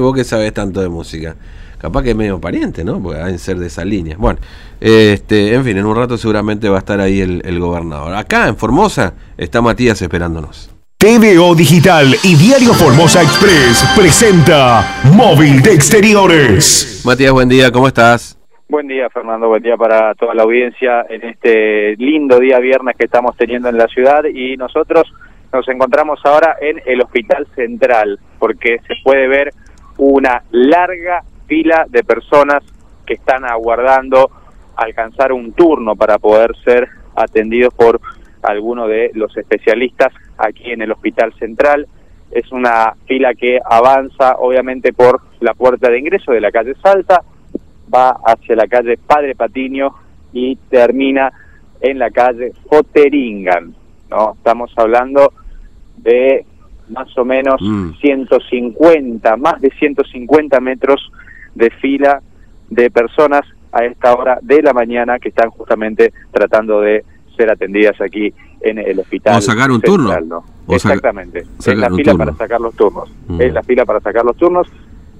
Vos que sabés tanto de música. Capaz que es medio pariente, ¿no? Porque deben ser de esa línea. Bueno, este, en fin, en un rato seguramente va a estar ahí el, el gobernador. Acá en Formosa está Matías esperándonos. TVO Digital y Diario Formosa Express presenta Móvil de Exteriores. Matías, buen día, ¿cómo estás? Buen día, Fernando. Buen día para toda la audiencia en este lindo día viernes que estamos teniendo en la ciudad y nosotros nos encontramos ahora en el Hospital Central porque se puede ver una larga fila de personas que están aguardando alcanzar un turno para poder ser atendidos por alguno de los especialistas aquí en el Hospital Central. Es una fila que avanza obviamente por la puerta de ingreso de la calle Salta, va hacia la calle Padre Patiño y termina en la calle Foteringan. ¿no? Estamos hablando de más o menos Mm. 150, más de 150 metros de fila de personas a esta hora de la mañana que están justamente tratando de ser atendidas aquí en el hospital. O sacar un central, turno. ¿no? Saca- Exactamente. Es la fila turno. para sacar los turnos. Mm. Es la fila para sacar los turnos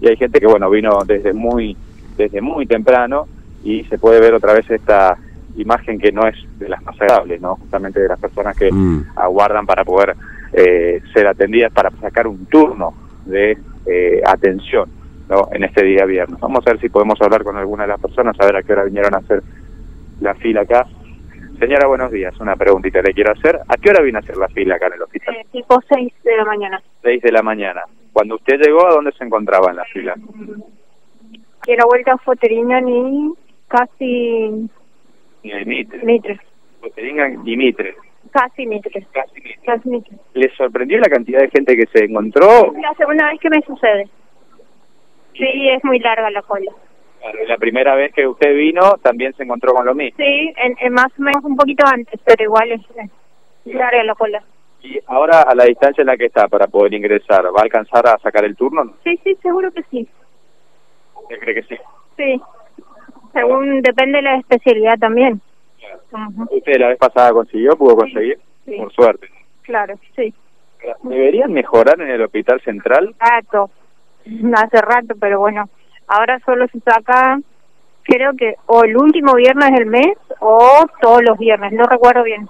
y hay gente que bueno vino desde muy desde muy temprano y se puede ver otra vez esta imagen que no es de las más agradables, ¿no? Justamente de las personas que Mm. aguardan para poder eh, ser atendidas para sacar un turno de eh, atención ¿no? en este día viernes. Vamos a ver si podemos hablar con alguna de las personas, a ver a qué hora vinieron a hacer la fila acá. Señora, buenos días. Una preguntita le quiero hacer. ¿A qué hora vino a hacer la fila acá en el hospital? Eh, tipo 6 de la mañana. 6 de la mañana. Cuando usted llegó, ¿a dónde se encontraba en la fila? Que la vuelta a Foteriña ni casi Mitre. Mitre. Tengan Dimitre. Casi Mitre. Casi Mitre. Casi Mitre. ¿Le sorprendió la cantidad de gente que se encontró? La segunda vez que me sucede. Sí, es muy larga la cola. Claro, y la primera vez que usted vino también se encontró con lo mismo. Sí, en, en más o menos un poquito antes, pero igual es es larga la cola. Y ahora, a la distancia en la que está para poder ingresar, ¿va a alcanzar a sacar el turno? Sí, sí, seguro que sí. ¿Usted cree que sí? Sí. Según, depende de la especialidad también. Ujú, ¿Usted la vez pasada consiguió? ¿Pudo conseguir? Sí. Por suerte. Claro, sí. ¿Deberían mejorar en el hospital central? rato, hace rato, pero bueno, ahora solo se saca, creo que o el último viernes del mes o todos los viernes, no recuerdo bien.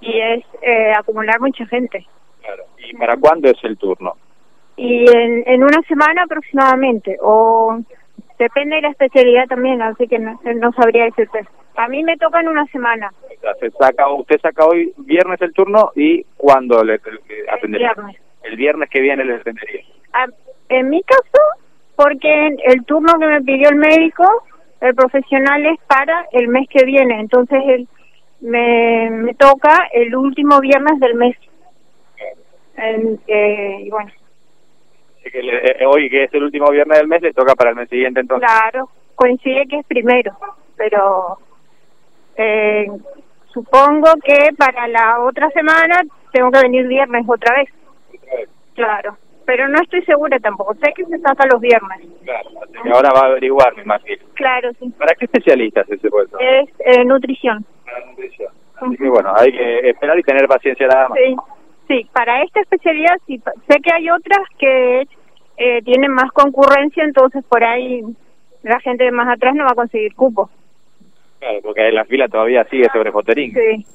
Y es eh, acumular mucha gente. Claro. ¿Y para cuándo es el turno? Y en, en una semana aproximadamente, o depende de la especialidad también, así que no, no sabría decirte. A mí me toca en una semana, se saca, usted saca hoy viernes el turno y ¿cuándo le, le el atendería? viernes. El viernes que viene le atendería. Ah, En mi caso, porque el turno que me pidió el médico, el profesional es para el mes que viene, entonces el, me, me toca el último viernes del mes. Eh, y bueno, Así que le- eh, hoy, que es el último viernes del mes, le toca para el mes siguiente entonces. claro, coincide que es primero, pero eh, supongo que para la otra semana tengo que venir viernes otra vez, claro, pero no estoy segura tampoco, sé que se saca los viernes, Claro, así que ahora va a averiguar, me imagino. claro, sí, ¿Para qué especialistas es ese puesto? es eh, nutrición. Para nutrición. Así que bueno, hay que esperar y tener paciencia nada más. Sí, sí, para esta especialidad sí. Sé que hay otras que eh, tienen más concurrencia, entonces por ahí la gente de más atrás no va a conseguir cupo. Claro, porque la fila todavía sigue sobre Foterín. Sí,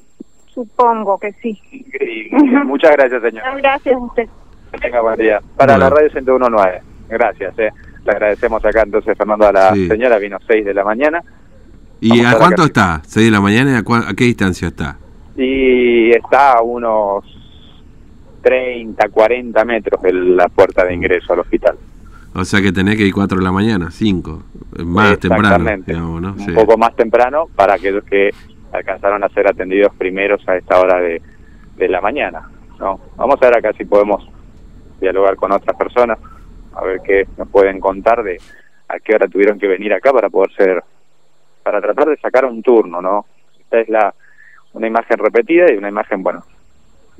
supongo que sí. Increíble. Muchas gracias, señor. Gracias a usted. Que tenga buen día. Para la radio 101.9. Gracias, eh. Le agradecemos acá entonces, Fernando, a la Sí. señora. Vino 6 de la mañana ¿Y Vamos a cuánto está? ¿6 de la mañana? ¿Y a, cua- a qué distancia está? y está a unos 30, 40 metros de la puerta de ingreso al hospital. O sea que tenés que ir 4 de la mañana, 5. Más temprano, digamos, ¿no? Un Sí. poco más temprano para aquellos que alcanzaron a ser atendidos primeros a esta hora de, de la mañana. ¿no? Vamos a ver acá si podemos dialogar con otras personas, a ver qué nos pueden contar de a qué hora tuvieron que venir acá para poder ser, para tratar de sacar un turno, ¿no? Esta es la una imagen repetida y una imagen, bueno,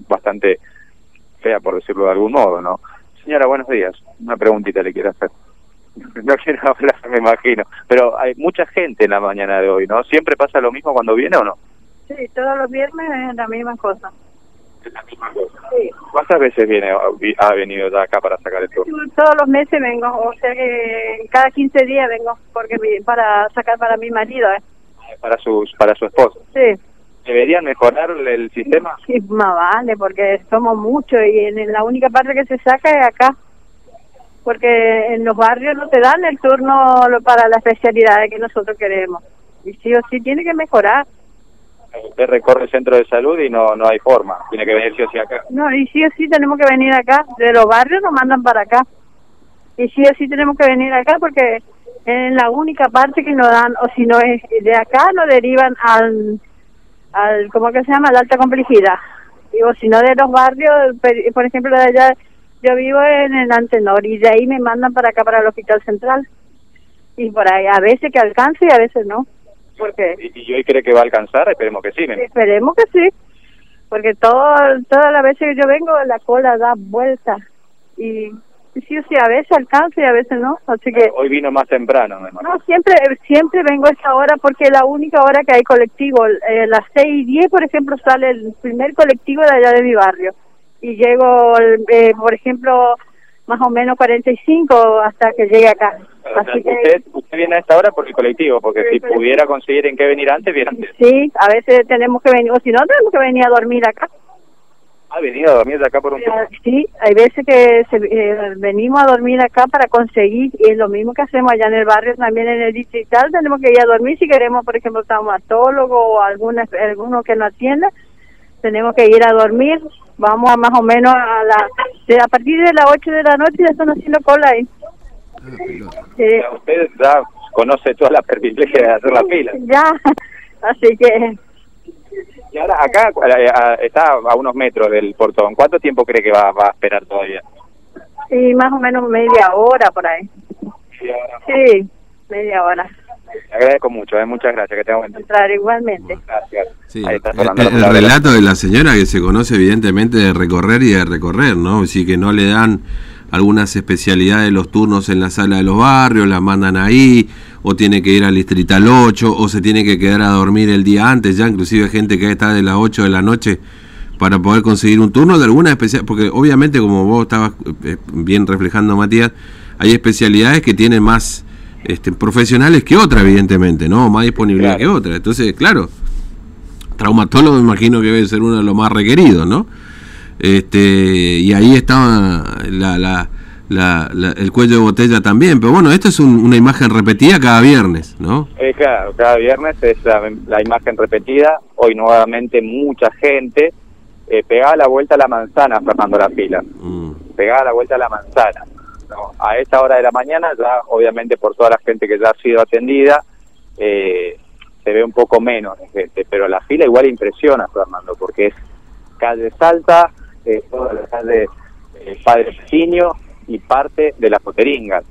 bastante fea por decirlo de algún modo, ¿no? Señora, buenos días. Una preguntita le quiero hacer. No quiero hablar, me imagino. Pero hay mucha gente en la mañana de hoy, ¿no? ¿Siempre pasa lo mismo cuando viene o no? Sí, todos los viernes es la misma cosa. Sí. ¿Cuántas veces viene ha venido ya acá para sacar el turno? Todos los meses vengo, o sea que cada 15 días vengo porque para sacar para mi marido. ¿eh? Para sus para su esposo. Sí. ¿Deberían mejorar el sistema? Sí, más vale, porque somos muchos y en la única parte que se saca es acá. Porque en los barrios no te dan el turno para la especialidad que nosotros queremos. Y sí o sí tiene que mejorar. Usted recorre el centro de salud y no no hay forma. Tiene que venir sí o sí acá. No, y sí o sí tenemos que venir acá. De los barrios nos mandan para acá. Y sí o sí tenemos que venir acá porque es la única parte que nos dan, o si no es de acá, nos derivan al, al ¿cómo que se llama? La alta complejidad. Digo, si no de los barrios, por ejemplo, de allá, yo vivo en el Antenor y de ahí me mandan para acá, para el Hospital Central. Y por ahí, a veces que alcance y a veces no. Porque ¿Y, y hoy cree que va a alcanzar? Esperemos que sí. me- Esperemos que sí, porque todo, todas las veces que yo vengo la cola da vuelta y sí o sí, a veces alcanza y a veces no, así que Hoy vino más temprano, me no, siempre siempre vengo a esta hora porque es la única hora que hay colectivo, eh, las seis y diez por ejemplo sale el primer colectivo de allá de mi barrio y llego, eh, por ejemplo, más o menos 45 hasta que llegue acá. O sea, Así que usted, usted viene a esta hora por el colectivo, porque si pudiera conseguir en qué venir antes, viene antes. sí, a veces tenemos que venir, o si no tenemos que venir a dormir acá. Ha venido a dormir de acá por un tiempo. Eh, Sí, hay veces que se- eh, venimos a dormir acá para conseguir, y es lo mismo que hacemos allá en el barrio, también en el distrital, tenemos que ir a dormir si queremos, por ejemplo, traumatólogo o alguna, alguno que nos atienda, tenemos que ir a dormir, vamos a más o menos a la, de- a partir de las 8 de la noche ya están haciendo cola ahí. Sí, O sea, usted ya conoce toda la privilegia de hacer la fila. ya, así que Y ahora acá a- está a unos metros del portón. ¿Cuánto tiempo cree que va, va a esperar todavía? sí, más o menos media hora por ahí. Sí, media hora. Le agradezco mucho, eh, muchas gracias, que tenga buen día. Entrar igualmente. Gracias. Sí, Ahí está el, el relato de la señora que se conoce evidentemente de recorrer y de recorrer, ¿no? Sí que no le dan algunas especialidades de los turnos en la sala de los barrios, las mandan ahí, o tiene que ir al distrital 8, o se tiene que quedar a dormir el día antes, ya inclusive gente que está de las 8 de la noche para poder conseguir un turno de alguna especial, porque obviamente como vos estabas eh, bien reflejando Matías, hay especialidades que tienen más este, profesionales que otra, evidentemente, ¿no? Más disponibilidad Claro. que otra. Entonces, claro, traumatólogo me imagino que debe ser uno de los más requeridos, ¿no? Este, y ahí estaba la, la, la- la- el cuello de botella también, pero bueno, esto es un- una imagen repetida cada viernes, ¿no? Eh, claro, cada viernes es la, la imagen repetida. Hoy nuevamente mucha gente eh, pegada la vuelta a la manzana, Fernando la fila. Mm, Pegada la vuelta a la manzana. ¿no? A esta hora de la mañana, ya obviamente por toda la gente que ya ha sido atendida, eh, se ve un poco menos de gente, pero la fila igual impresiona, Fernando, porque es calle Salta, eh, toda la calle eh, Padre y parte de las Poteringas.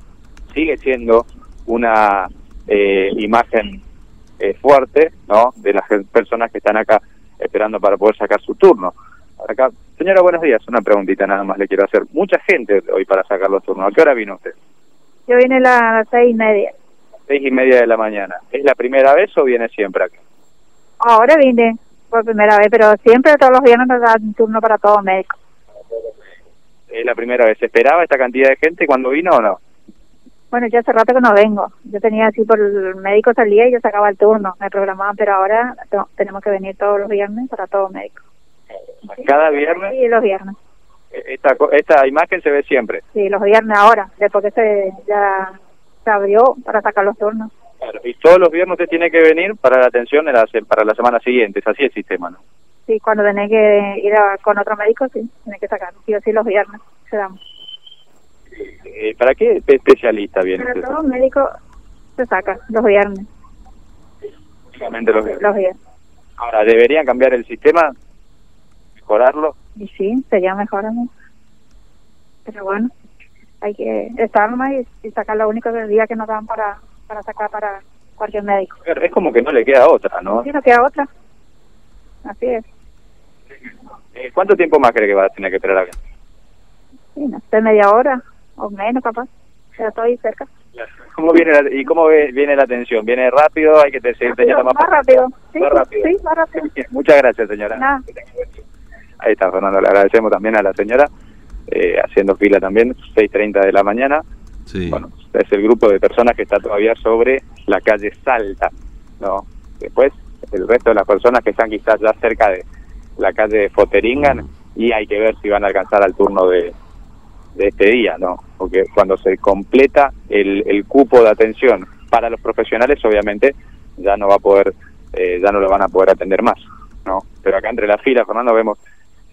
Sigue siendo una eh, imagen eh, fuerte, ¿no? De las personas que están acá esperando para poder sacar su turno. Acá, señora, buenos días. Una preguntita nada más le quiero hacer. Mucha gente hoy para sacar los turnos. ¿A qué hora vino usted? Yo vine a las seis y media. Seis y media de la mañana. ¿Es la primera vez o viene siempre acá? Ahora vine por primera vez, pero siempre todos los viernes nos dan turno para todos médicos. Es la primera vez. ¿Se esperaba esta cantidad de gente cuando vino o no? Bueno, yo hace rato que no vengo. Yo tenía así por el médico salía y yo sacaba el turno, me programaban, pero ahora tenemos que venir todos los viernes para todos médicos. Cada viernes. Sí, los viernes. eh, Esta, esta imagen se ve siempre. Sí, los viernes ahora, después que se ya se abrió para sacar los turnos. Claro. Y todos los viernes usted tiene que venir para la atención de la, se- para la semana siguiente. Es así el sistema, ¿no? Sí, cuando tenés que ir a- con otro médico, sí, tenés que sacar. Sí o sí, los viernes se dan. Eh, ¿Para qué especialista viene todos los médicos se sacan los viernes, Únicamente los viernes. los viernes. Ahora, ¿deberían cambiar el sistema? ¿Mejorarlo? Y sí, sería mejor a mí. Pero bueno, hay que estar nomás y, y sacar lo único del día que nos dan para, para sacar para cualquier médico. Pero Es como que no le queda otra, ¿no? Sí, no queda otra. Así es. Eh, ¿Cuánto tiempo más cree que va a tener que esperar acá? Sí, no sé, media hora o menos capaz. Ya estoy cerca. ¿Cómo viene la, ¿Y cómo ve- viene la atención? ¿Viene rápido? ¿Hay que te- seguir teniendo más más rápido. Sí, Más rápido. sí, más rápido. Muchas gracias, señora. Nada. Ahí está Fernando, le agradecemos también a la señora, eh, haciendo fila también, 6.30 de la mañana. Sí. Bueno, es el grupo de personas que está todavía sobre la calle Salta, ¿no? Después, el resto de las personas que están quizás ya cerca de la calle Foteringan y hay que ver si van a alcanzar al turno de, de este día, ¿no? Porque cuando se completa el, el cupo de atención para los profesionales, obviamente ya no va a poder, eh, ya no lo van a poder atender más, ¿no? Pero acá entre las filas, Fernando, vemos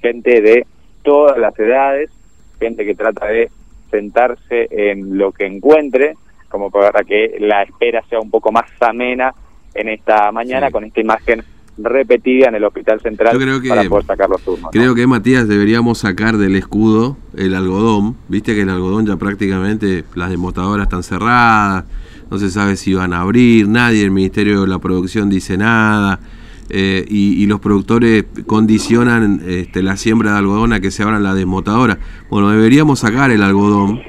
gente de todas las edades, gente que trata de sentarse en lo que encuentre, como para que la espera sea un poco más amena en esta mañana Sí. con esta imagen repetida en el Hospital Central Yo creo que- para poder sacar los turnos. ¿no? Creo que Matías deberíamos sacar del escudo el algodón. Viste que el algodón ya prácticamente las demostradoras están cerradas, no se sabe si van a abrir, nadie del Ministerio de la Producción dice nada. Eh, y, y los productores condicionan este, la siembra de algodón a que se abran las desmotadoras. Bueno, deberíamos sacar el algodón,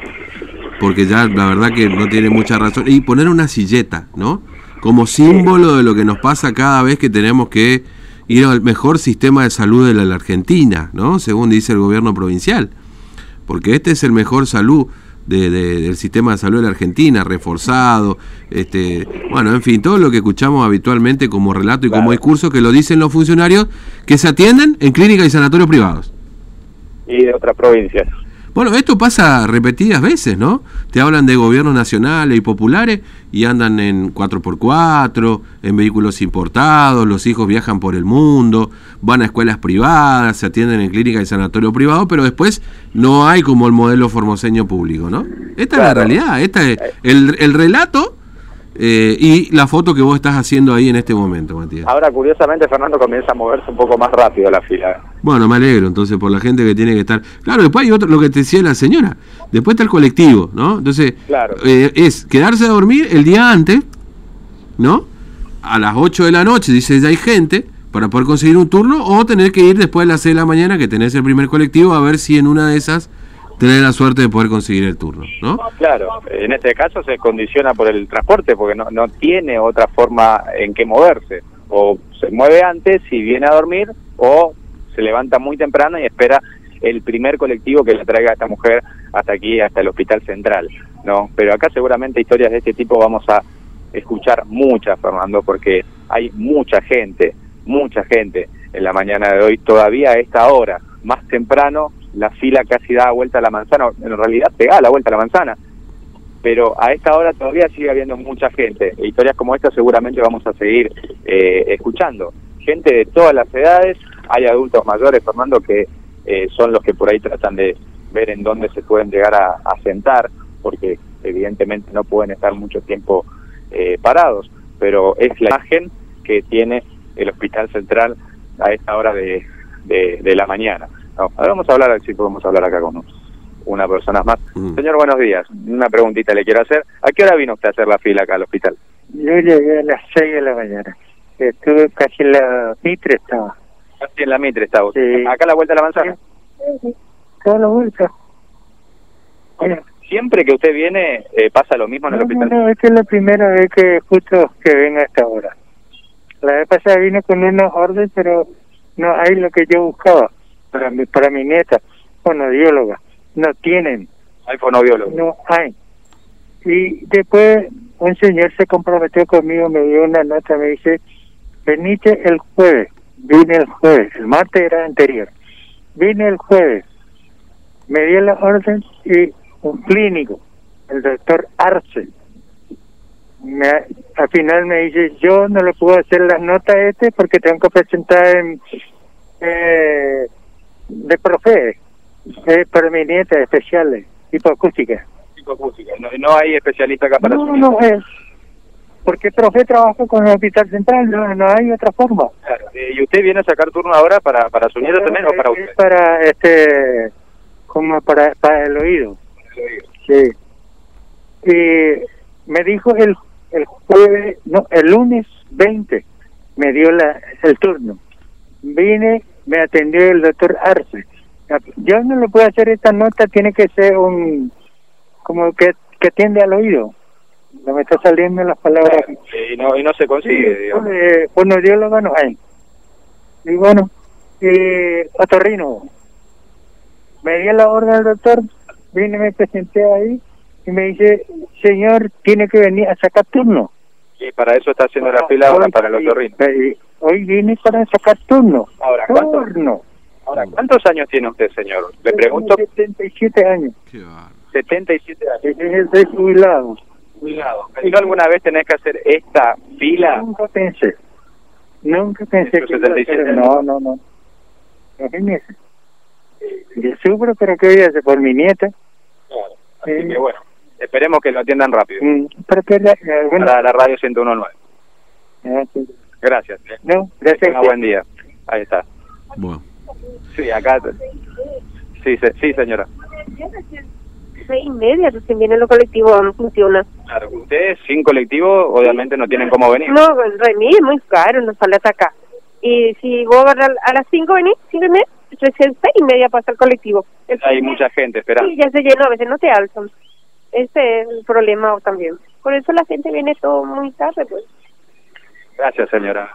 porque ya la verdad que no tiene mucha razón. Y poner una silleta, ¿no? Como símbolo de lo que nos pasa cada vez que tenemos que ir al mejor sistema de salud de la, la Argentina, ¿no? Según dice el gobierno provincial. Porque este es el mejor salud de- de- del sistema de salud de la Argentina, reforzado, este, bueno, en fin, todo lo que escuchamos habitualmente como relato y como discurso que lo dicen los funcionarios que se atienden en clínicas y sanatorios privados. Y de otras provincias. Bueno, esto pasa repetidas veces, ¿no? Te hablan de gobiernos nacionales y populares y andan en 4x4, en vehículos importados, los hijos viajan por el mundo, van a escuelas privadas, se atienden en clínica y sanatorio privado, pero después no hay como el modelo formoseño público, ¿no? Esta es la realidad, esta es el, el relato eh, y la foto que vos estás haciendo ahí en este momento, Matías. Ahora, curiosamente, Fernando comienza a moverse un poco más rápido la fila. Bueno, me alegro entonces por la gente que tiene que estar. Claro, después hay otro, lo que te decía la señora. Después está el colectivo, ¿no? Entonces, Claro. eh, es quedarse a dormir el día antes, ¿no? A las 8 de la noche, dice ya hay gente, para poder conseguir un turno, o tener que ir después de las 6 de la mañana, que tenés el primer colectivo, a ver si en una de esas tenés la suerte de poder conseguir el turno, ¿no? Claro, en este caso se condiciona por el transporte porque no, no tiene otra forma en que moverse. O se mueve antes y viene a dormir, o se levanta muy temprano y espera el primer colectivo que le traiga a esta mujer hasta aquí, hasta el hospital central. no Pero acá seguramente historias de este tipo vamos a escuchar muchas, Fernando, porque hay mucha gente, mucha gente en la mañana de hoy, todavía a esta hora, más temprano, la fila casi da vuelta a la manzana, en realidad pega la vuelta a la manzana, pero a esta hora todavía sigue habiendo mucha gente. Historias como esta seguramente vamos a seguir eh, escuchando. Gente de todas las edades, hay adultos mayores, Fernando, que eh, son los que por ahí tratan de ver en dónde se pueden llegar a, sentar, porque evidentemente no pueden estar mucho tiempo eh, parados, pero es la imagen que tiene el Hospital Central a esta hora de, de la mañana. No, ahora vamos a hablar, a ver si podemos hablar acá con una persona más. Mm. Señor, buenos días. Una preguntita le quiero hacer. ¿A qué hora vino usted a hacer la fila acá al hospital? Yo llegué a las 6 de la mañana. Estuve casi en la Mitre estaba. Casi en la Mitre usted. Sí. ¿Acá a la vuelta de la manzana? Toda la vuelta. Bueno, Siempre que usted viene, eh, pasa lo mismo en el no, no, hospital. no, esta es la primera vez que justo que vengo a esta hora. La vez pasada vine con unos orden, pero no hay lo que yo buscaba para mi, para mi nieta, fonodióloga. No tienen, Hay fonobiólogo. no hay. Y después un señor se comprometió conmigo, me dio una nota, me dice, venite el jueves. Vine el jueves, el martes era anterior. Vine el jueves, me dio la orden y un clínico, el doctor Arce, me, al final me dice, yo no le puedo hacer las notas a este porque tengo que presentar en, eh, de profe, eh, para mi nieta especiales, hipoacústica. Psicoacústica. No, no hay especialista acá para No, su no es. Porque profe trabaja con el hospital central, no, no hay otra forma. Claro. Eh, ¿Y usted viene a sacar turno ahora para, para su nieto también o para usted? para, este, como para, para el oído. Sí. Y me dijo el, el jueves, no, el lunes 20, me dio la, el turno. Vine, me atendió el doctor Arce. Yo no le puedo hacer esta nota, tiene que ser un, como que, que atiende al oído. No me está saliendo las palabras. Eh, y, no, y no se consigue, digamos. Eh, fonoaudiólogo no hay. Y bueno, eh, otorrino. Me dio la orden del doctor, vine, me presenté ahí y me dice, señor, tiene que venir a sacar turno. Y para eso está haciendo la fila ahora para el otorrino. Hoy vine para sacar turno. Ahora, ¿cuánto? Turno. Ahora, ¿cuántos años tiene usted, señor? Le pregunto. 77 años. Qué bárbaro. 77 años. Estoy jubilado. Cuidado. ¿Pensó alguna vez tener que hacer esta fila? Nunca pensé. Nunca pensé ¿En sus que iba a 77 hacer- años? No, no, no. Imagínese. Yo sufro, pero ¿qué voy a hacer por mi nieta? Así Sí. que bueno, esperemos que lo atiendan rápido. Mm, Pero que la, eh, bueno, Para la radio 1019. ah, sí. Gracias. no, Que gracias. tenga buen día. Ahí está. Bueno. Sí, acá. Sí, se- sí, señora. seis y media recién vienen los colectivos, no funciona. Claro, ustedes sin colectivo obviamente no tienen cómo venir. No, el remis es muy caro, no sale hasta acá. Y si vos agarras a las cinco venís, cinco y media, recién seis y media pasa el colectivo. El Hay mucha gente esperando. Sí, ya se llenó, a veces no te alzan. Ese es el problema también. Por eso la gente viene todo muy tarde, pues. Gracias, señora.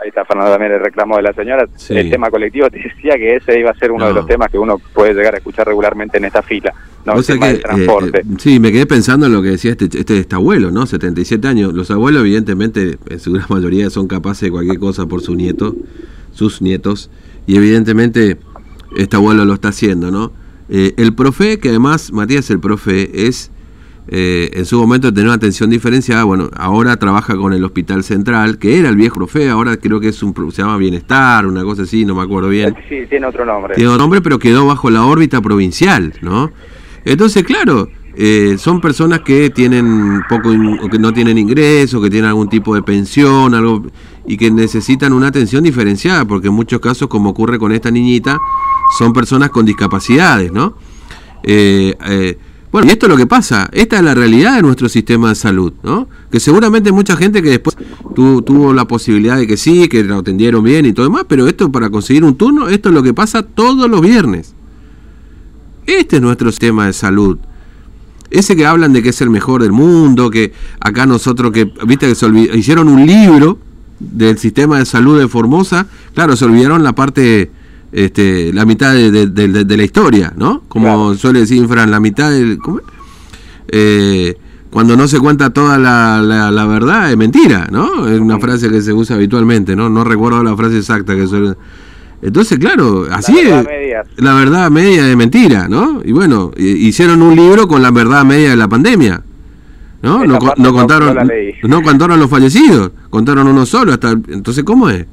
Ahí está Fernando también el reclamo de la señora. Sí. El tema colectivo te decía que ese iba a ser uno de No. los temas que uno puede llegar a escuchar regularmente en esta fila. No, el sabés tema que, del transporte. eh, eh, sí, me quedé pensando en lo que decía este, este, este abuelo, ¿no? 77 años. Los abuelos, evidentemente, en su gran mayoría son capaces de cualquier cosa por su nieto, sus nietos, y evidentemente este abuelo lo está haciendo, ¿no? Eh, el profe, que además, Matías, el profe, es eh, en su momento tener una atención diferenciada, bueno, ahora trabaja con el Hospital Central, que era el viejo profe, ahora creo que es un, se llama Bienestar, una cosa así, no me acuerdo bien. Sí, tiene otro nombre. Tiene otro nombre, pero quedó bajo la órbita provincial, ¿no? Entonces, claro, eh, son personas que tienen poco in- que no tienen ingresos, que tienen algún tipo de pensión, algo y que necesitan una atención diferenciada, porque en muchos casos, como ocurre con esta niñita, son personas con discapacidades, ¿no? Eh, eh, bueno, y esto es lo que pasa, esta es la realidad de nuestro sistema de salud, ¿no? Que seguramente mucha gente que después tu- tuvo la posibilidad de que sí, que lo atendieron bien y todo demás, pero esto para conseguir un turno, esto es lo que pasa todos los viernes. Este es nuestro sistema de salud. Ese que hablan de que es el mejor del mundo, que acá nosotros que, viste que se olvi- hicieron un libro del sistema de salud de Formosa, claro, se olvidaron la parte, este, la mitad de, de- de- de la historia, ¿no? Como Claro. suele decir Fran, la mitad del... Eh, cuando no se cuenta toda la, la- la verdad es mentira, ¿no? Es una frase que se usa habitualmente, ¿no? No recuerdo la frase exacta que suele... Entonces, claro, así verdad es. media. La verdad media de mentira, ¿no? Y bueno, hi- hicieron un libro con la verdad media de la pandemia. ¿No? No, contaron la no contaron los fallecidos, contaron uno solo hasta entonces ¿cómo es?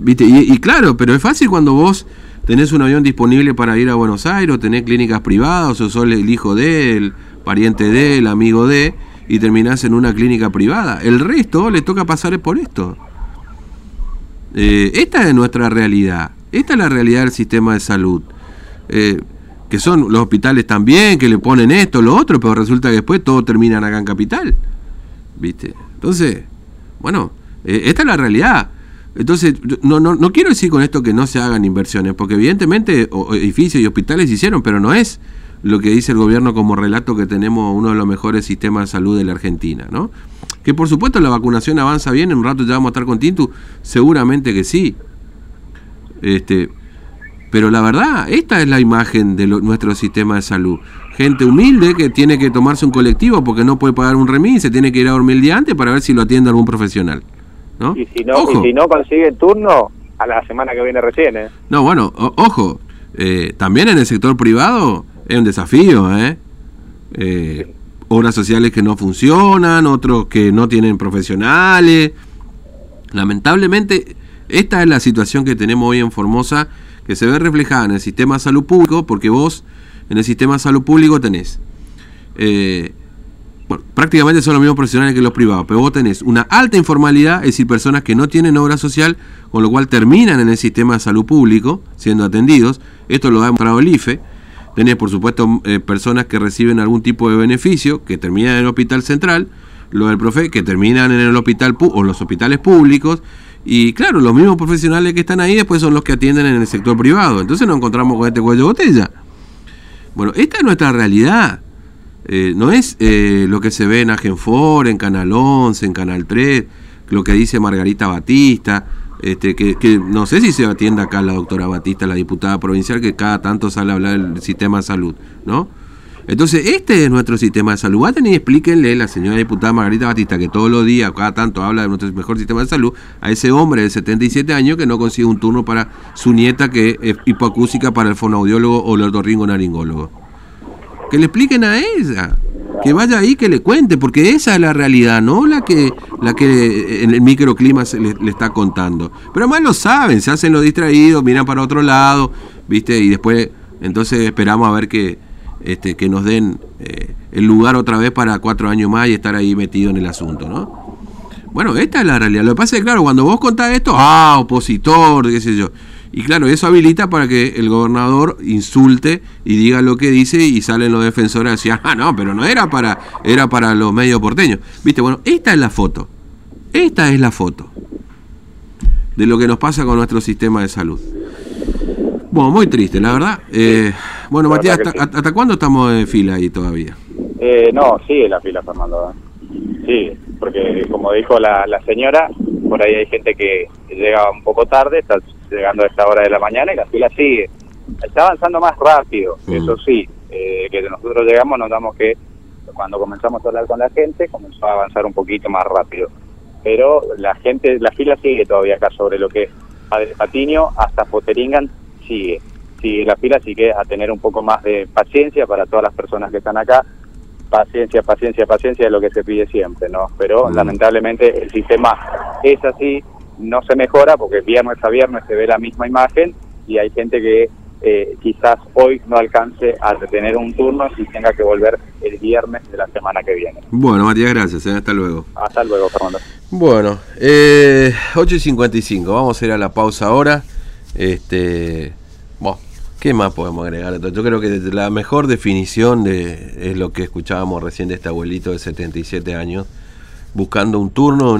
¿Viste? Y, claro, pero es fácil cuando vos tenés un avión disponible para ir a Buenos Aires, o tenés clínicas privadas, o sos el hijo de, el pariente de, el amigo de, y terminás en una clínica privada. El resto le toca pasar por esto. Eh, esta es nuestra realidad. Esta es la realidad del sistema de salud. Eh, que son los hospitales también, que le ponen esto, lo otro, pero resulta que después todos terminan acá en Capital. ¿Viste? Entonces, bueno, eh, esta es la realidad. Entonces, no, no, no quiero decir con esto que no se hagan inversiones, porque evidentemente edificios y hospitales hicieron, pero no es lo que dice el gobierno como relato que tenemos uno de los mejores sistemas de salud de la Argentina, ¿no? Que por supuesto la vacunación avanza bien, en un rato ya vamos a estar con Tintu, seguramente que sí. Este, pero la verdad, esta es la imagen de lo- nuestro sistema de salud. Gente humilde que tiene que tomarse un colectivo porque no puede pagar un remis, se tiene que ir a dormir antes para ver si lo atiende algún profesional. ¿No? Y si no, y si no turno, a la semana que viene recién, ¿eh? No, bueno, o- ojo, eh, también en el sector privado es un desafío, ¿eh? Eh, Obras sociales que no funcionan, otros que no tienen profesionales. Lamentablemente, esta es la situación que tenemos hoy en Formosa, que se ve reflejada en el sistema de salud público, porque vos en el sistema de salud público tenés eh, prácticamente son los mismos profesionales que los privados, pero vos tenés una alta informalidad, es decir, personas que no tienen obra social, con lo cual terminan en el sistema de salud público siendo atendidos. Esto lo ha demostrado el IFE. Tenés, por supuesto, eh, personas que reciben algún tipo de beneficio, que terminan en el hospital central, lo del profe, que terminan en el hospital o los hospitales públicos. Y claro, los mismos profesionales que están ahí después son los que atienden en el sector privado. Entonces nos encontramos con este cuello de botella. Bueno, esta es nuestra realidad. Eh, no es eh, lo que se ve en Agenfor, en Canal 11, en Canal 3, lo que dice Margarita Batista. este, que, no sé si se atiende acá la doctora Batista, la diputada provincial, que cada tanto sale a hablar del sistema de salud, ¿no? Entonces, este es nuestro sistema de salud. Vayan y explíquenle, la señora diputada Margarita Batista, que todos los días, cada tanto habla de nuestro mejor sistema de salud, a ese hombre de 77 años que no consigue un turno para su nieta que es hipoacúsica para el fonoaudiólogo o el otorringo naringólogo. Que le expliquen a ella, que vaya ahí, que le cuente, porque esa es la realidad, no la que, la que en el microclima se le, le está contando. Pero además lo saben, se hacen los distraídos, miran para otro lado, ¿viste? Y después, entonces esperamos a ver que este, que nos den eh, el lugar otra vez para cuatro años más y estar ahí metido en el asunto, ¿no? Bueno, esta es la realidad. Lo que pasa es que, claro, cuando vos contás esto, ah, opositor, qué sé yo. Y claro, eso habilita para que el gobernador insulte y diga lo que dice y salen los defensores a decir, ah, no, pero no era para, era para los medios porteños. Viste, bueno, esta es la foto. Esta es la foto de lo que nos pasa con nuestro sistema de salud. Bueno, muy triste, la verdad. Eh, bueno, La Matías, verdad ¿hasta, que hasta cuándo estamos en fila ahí todavía? Eh, no, sigue la fila, Fernando. ¿eh? Sí, porque como dijo la, la señora, por ahí hay gente que llega un poco tarde, está llegando a esta hora de la mañana y la fila sigue. Está avanzando más rápido, Mm. eso sí, eh, que nosotros llegamos notamos que cuando comenzamos a hablar con la gente comenzó a avanzar un poquito más rápido. Pero la gente, la fila sigue todavía acá sobre lo que es Patiño hasta Poteringan sigue. Sigue la fila, así que a tener un poco más de paciencia para todas las personas que están acá. Paciencia, paciencia, paciencia es lo que se pide siempre, ¿no? Pero Mm. lamentablemente el sistema es así, no se mejora porque viernes a viernes se ve la misma imagen y hay gente que eh, quizás hoy no alcance a tener un turno y tenga que volver el viernes de la semana que viene. Bueno, Matías, gracias. ¿eh? Hasta luego. Hasta luego, Fernando. Bueno, eh, 8 y 55. Vamos a ir a la pausa ahora. Este, bueno, ¿qué más podemos agregar? Yo creo que la mejor definición de es lo que escuchábamos recién de este abuelito de 77 años, buscando un turno.